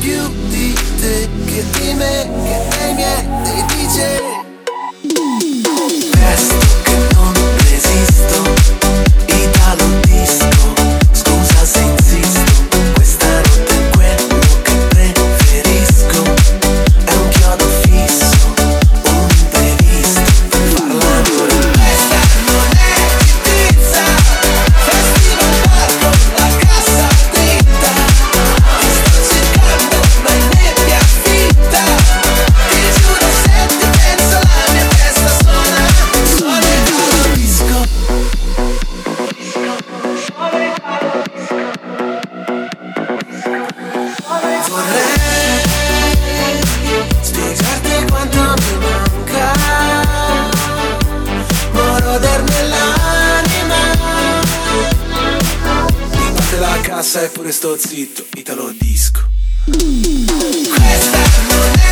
più di te che di me Vorrei quanto mi manca. Moroder nell'anima. Mi batte la cassa e pure sto zitto, italo disco. Questa non è